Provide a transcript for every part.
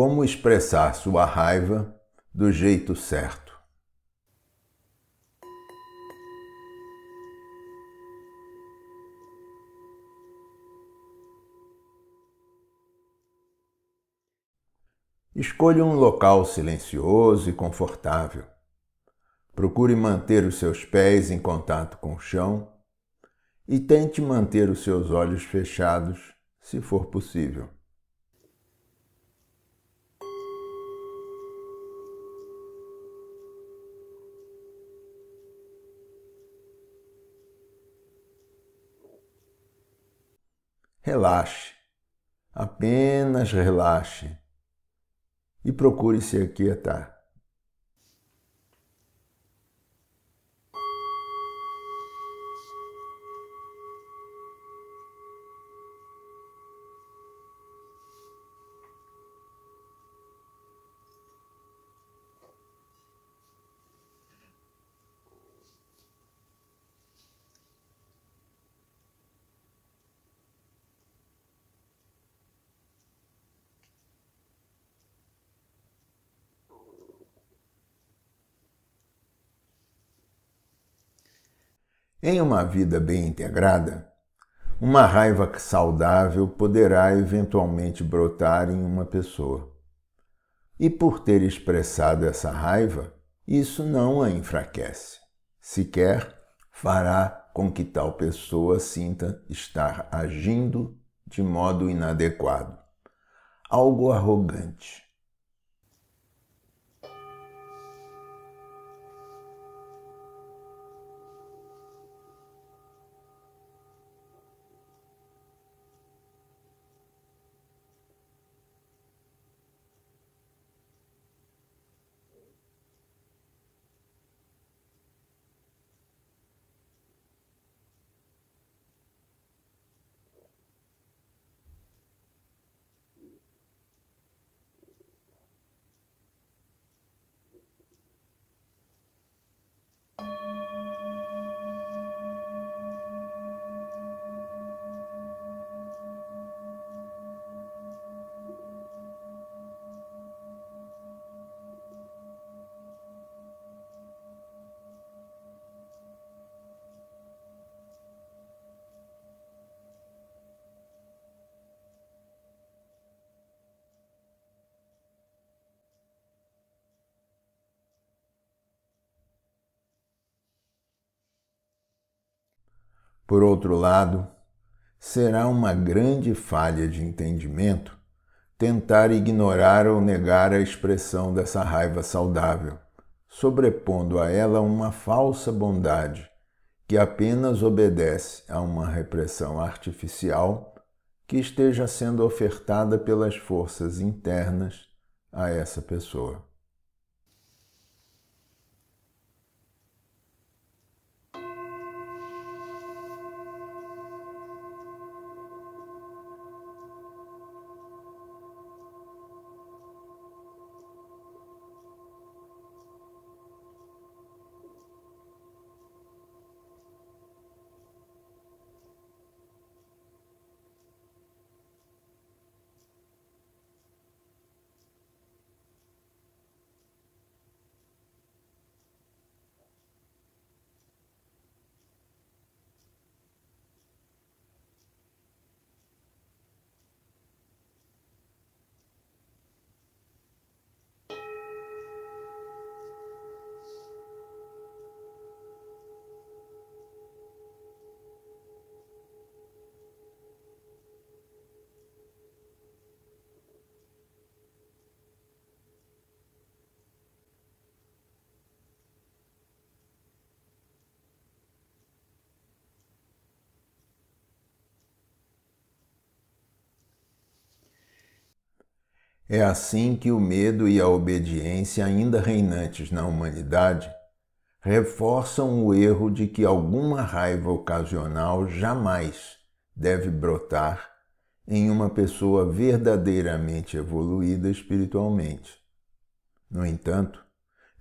Como expressar sua raiva do jeito certo? Escolha um local silencioso e confortável. Procure manter os seus pés em contato com o chão e tente manter os seus olhos fechados, se for possível. Relaxe, apenas relaxe e procure se aquietar. Em uma vida bem integrada, uma raiva saudável poderá eventualmente brotar em uma pessoa. E por ter expressado essa raiva, isso não a enfraquece. Sequer fará com que tal pessoa sinta estar agindo de modo inadequado, algo arrogante. Por outro lado, será uma grande falha de entendimento tentar ignorar ou negar a expressão dessa raiva saudável, sobrepondo a ela uma falsa bondade que apenas obedece a uma repressão artificial que esteja sendo ofertada pelas forças internas a essa pessoa. É assim que o medo e a obediência, ainda reinantes na humanidade, reforçam o erro de que alguma raiva ocasional jamais deve brotar em uma pessoa verdadeiramente evoluída espiritualmente. No entanto,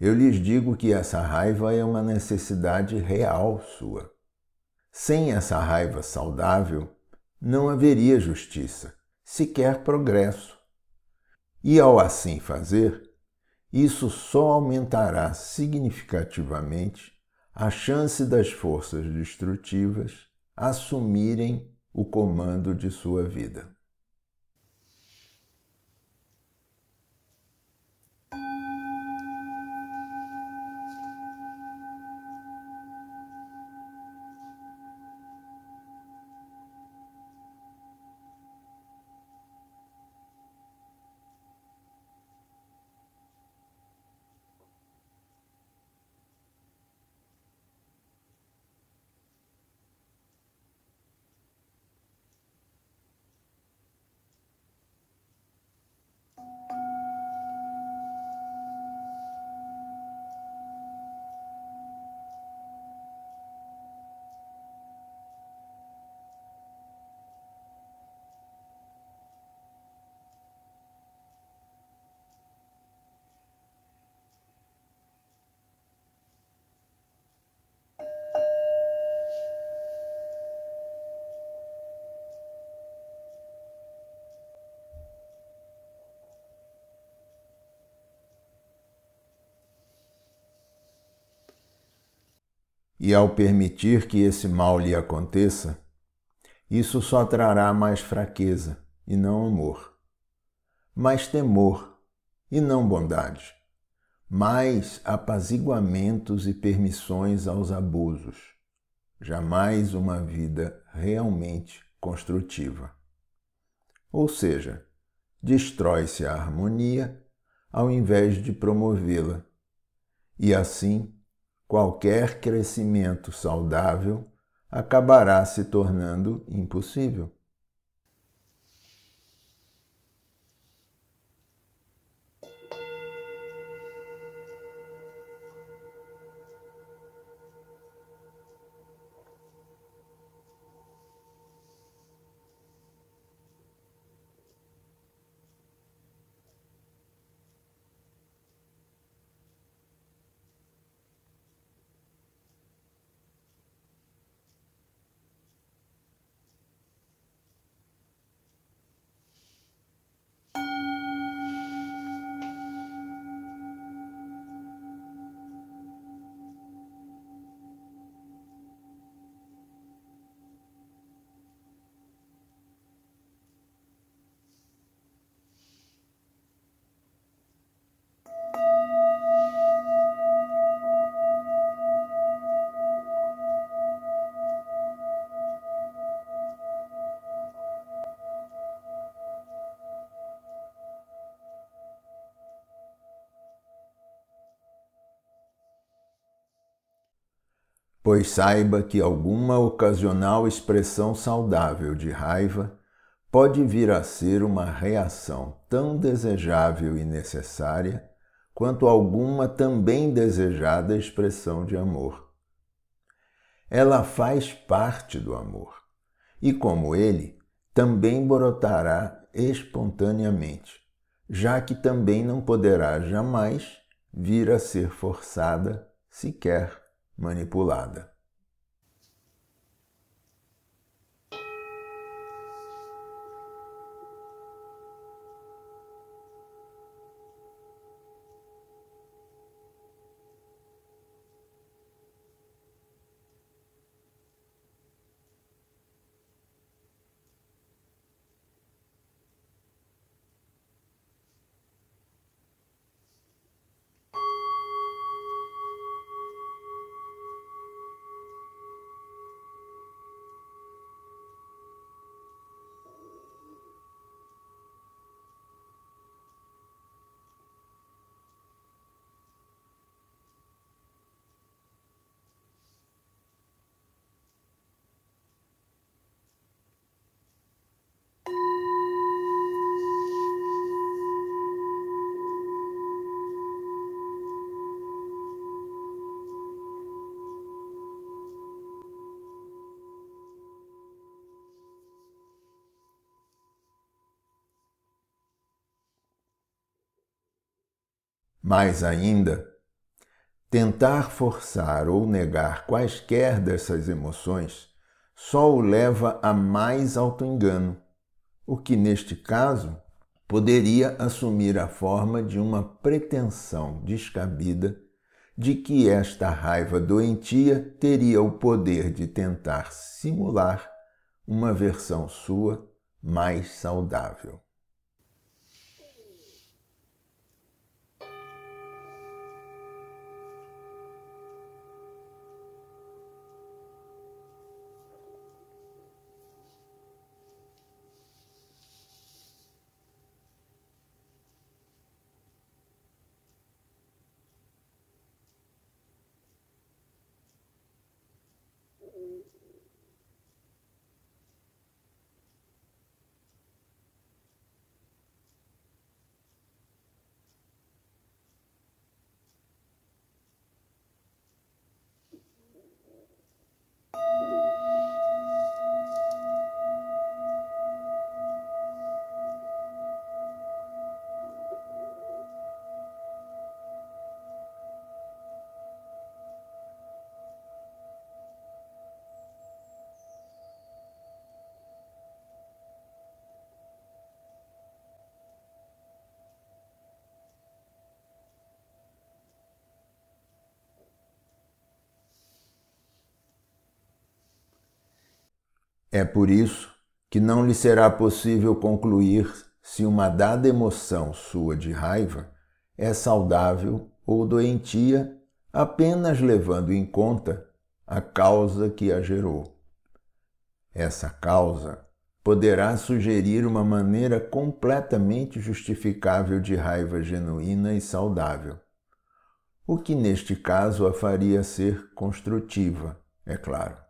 eu lhes digo que essa raiva é uma necessidade real sua. Sem essa raiva saudável, não haveria justiça, sequer progresso E ao assim fazer, isso só aumentará significativamente a chance das forças destrutivas assumirem o comando de sua vida. E ao permitir que esse mal lhe aconteça, isso só trará mais fraqueza e não amor, mais temor e não bondade, mais apaziguamentos e permissões aos abusos, jamais uma vida realmente construtiva. Ou seja, destrói-se a harmonia ao invés de promovê-la, e assim qualquer crescimento saudável acabará se tornando impossível. Pois saiba que alguma ocasional expressão saudável de raiva pode vir a ser uma reação tão desejável e necessária quanto alguma também desejada expressão de amor. Ela faz parte do amor e, como ele, também brotará espontaneamente, já que também não poderá jamais vir a ser forçada sequer manipulada. Mais ainda, tentar forçar ou negar quaisquer dessas emoções só o leva a mais autoengano, o que neste caso poderia assumir a forma de uma pretensão descabida de que esta raiva doentia teria o poder de tentar simular uma versão sua mais saudável. É por isso que não lhe será possível concluir se uma dada emoção sua de raiva é saudável ou doentia, apenas levando em conta a causa que a gerou. Essa causa poderá sugerir uma maneira completamente justificável de raiva genuína e saudável, o que neste caso a faria ser construtiva, é claro.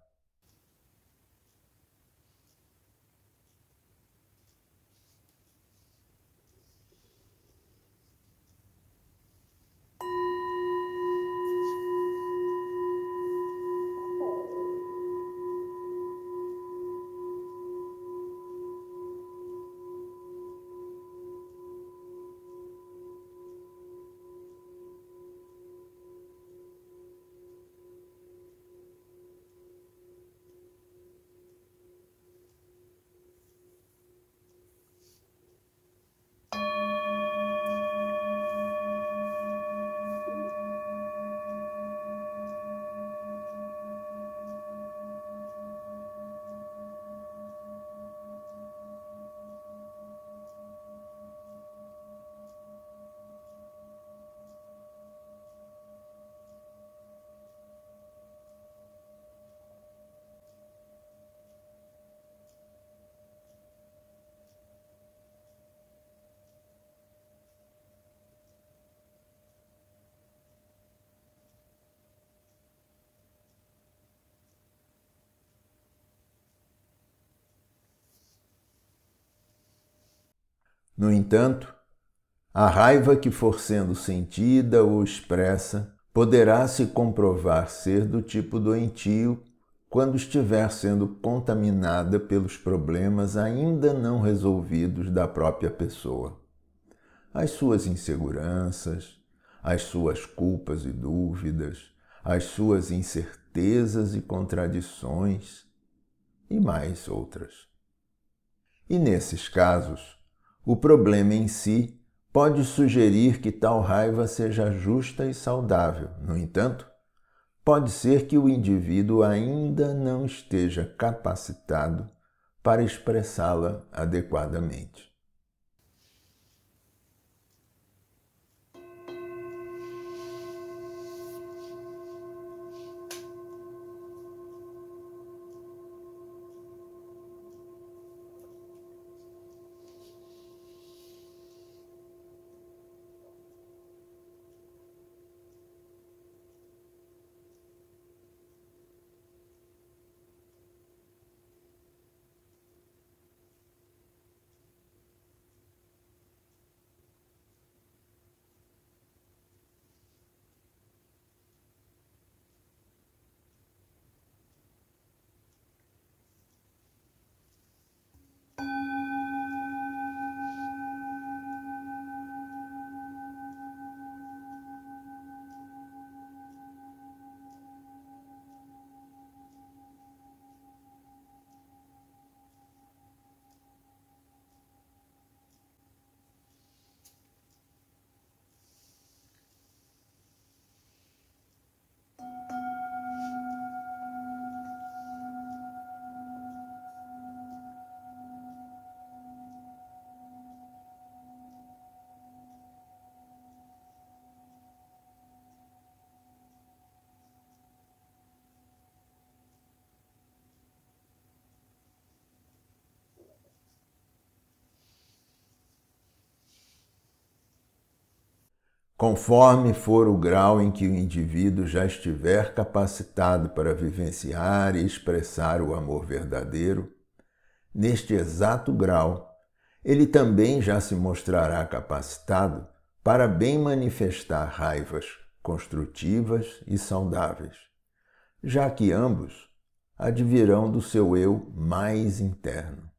No entanto, a raiva que for sendo sentida ou expressa poderá se comprovar ser do tipo doentio quando estiver sendo contaminada pelos problemas ainda não resolvidos da própria pessoa. As suas inseguranças, as suas culpas e dúvidas, as suas incertezas e contradições e mais outras. E nesses casos, o problema em si pode sugerir que tal raiva seja justa e saudável. No entanto, pode ser que o indivíduo ainda não esteja capacitado para expressá-la adequadamente. Conforme for o grau em que o indivíduo já estiver capacitado para vivenciar e expressar o amor verdadeiro, neste exato grau, ele também já se mostrará capacitado para bem manifestar raivas construtivas e saudáveis, já que ambos advirão do seu eu mais interno.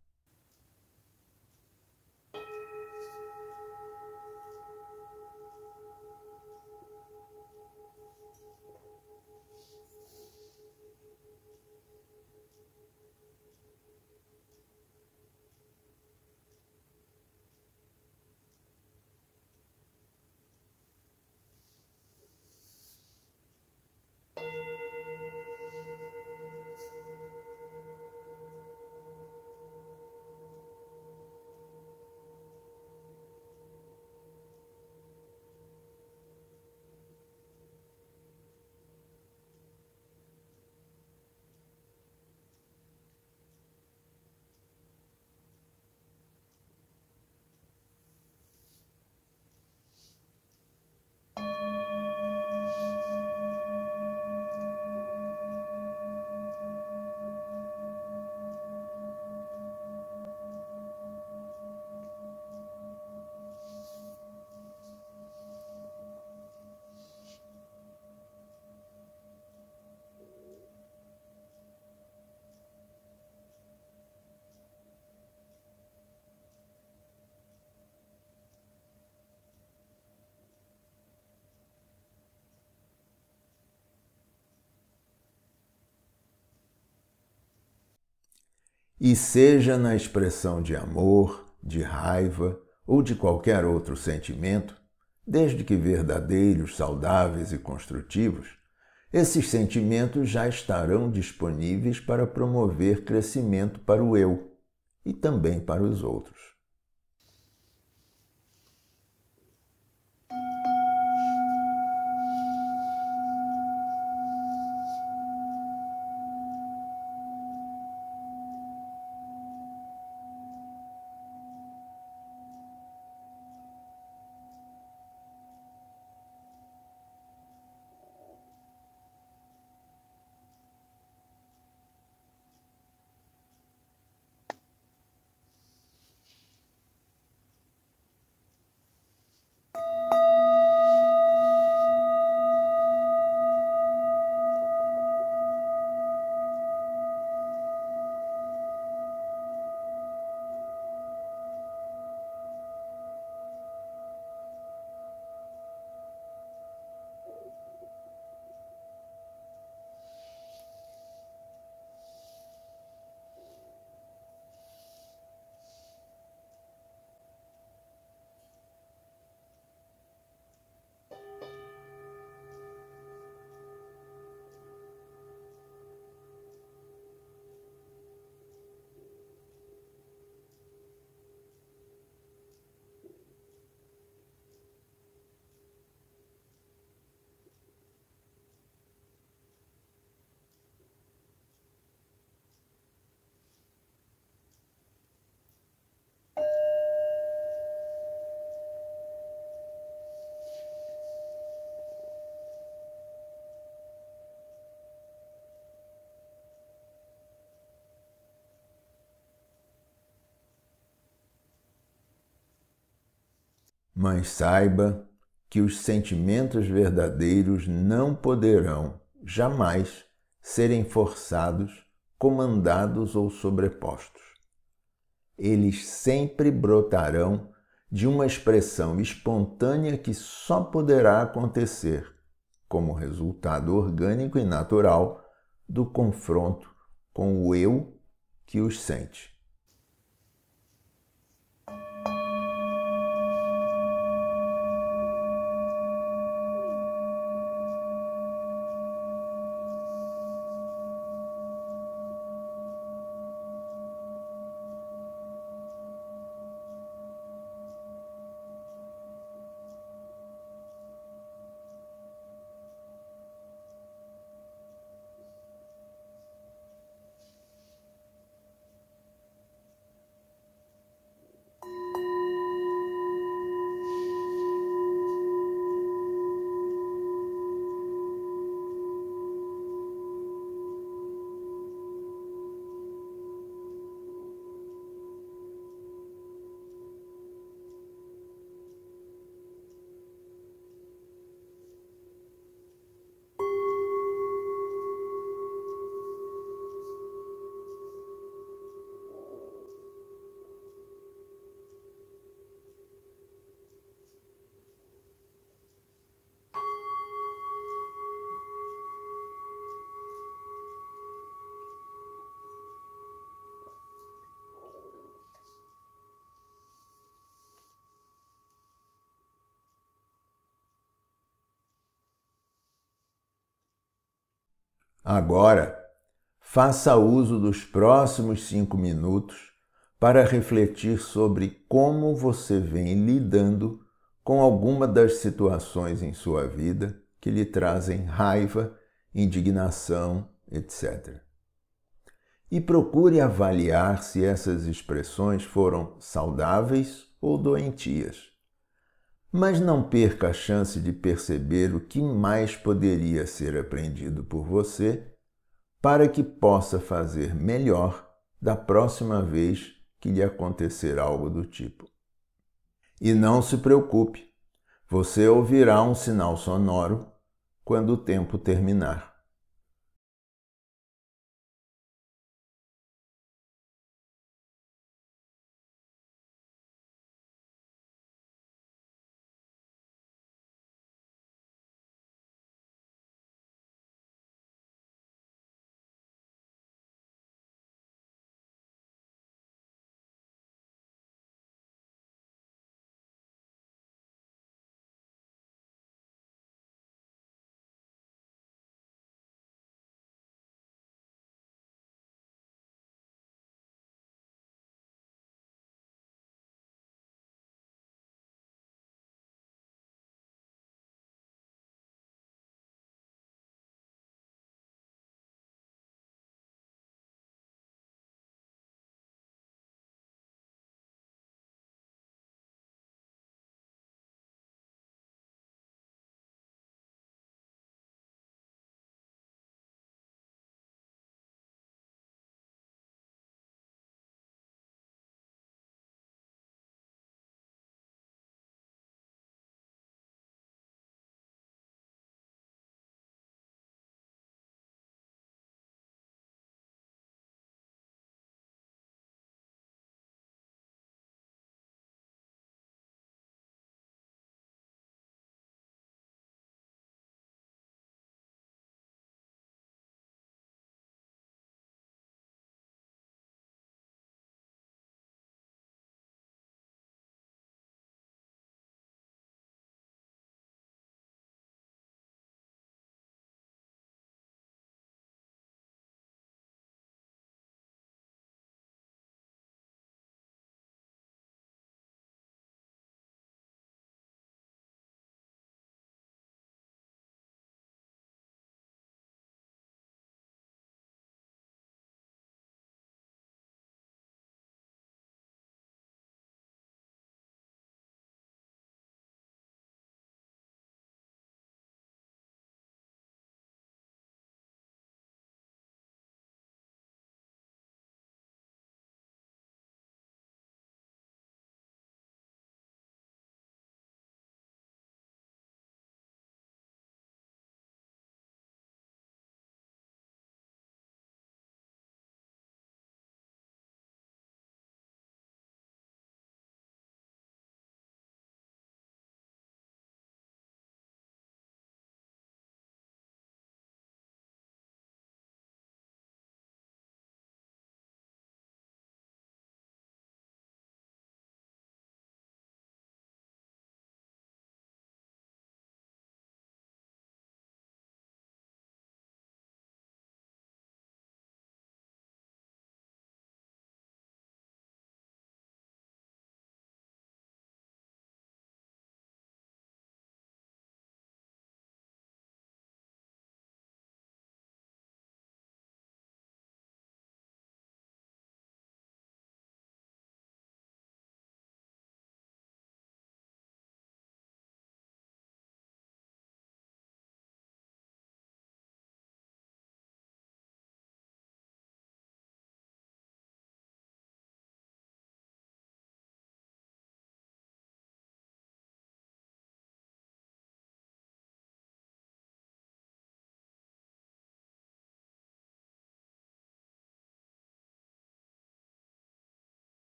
E seja na expressão de amor, de raiva ou de qualquer outro sentimento, desde que verdadeiros, saudáveis e construtivos, esses sentimentos já estarão disponíveis para promover crescimento para o eu e também para os outros. Mas saiba que os sentimentos verdadeiros não poderão jamais serem forçados, comandados ou sobrepostos. Eles sempre brotarão de uma expressão espontânea que só poderá acontecer como resultado orgânico e natural do confronto com o eu que os sente. Agora, faça uso dos próximos cinco minutos para refletir sobre como você vem lidando com alguma das situações em sua vida que lhe trazem raiva, indignação, etc. E procure avaliar se essas expressões foram saudáveis ou doentias. Mas não perca a chance de perceber o que mais poderia ser aprendido por você para que possa fazer melhor da próxima vez que lhe acontecer algo do tipo. E não se preocupe, você ouvirá um sinal sonoro quando o tempo terminar.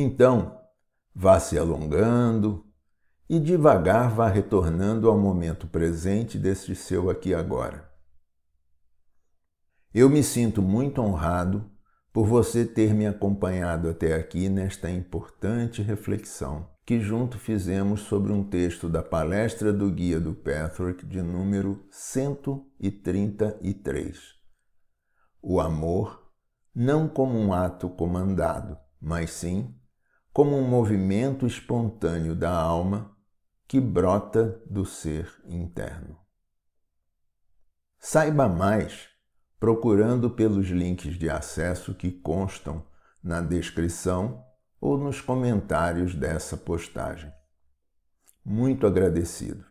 Então, vá se alongando e devagar vá retornando ao momento presente deste seu aqui agora. Eu me sinto muito honrado por você ter me acompanhado até aqui nesta importante reflexão que junto fizemos sobre um texto da palestra do Guia do Patrick de número 133. O amor não como um ato comandado, mas sim como um movimento espontâneo da alma que brota do ser interno. Saiba mais procurando pelos links de acesso que constam na descrição ou nos comentários dessa postagem. Muito agradecido.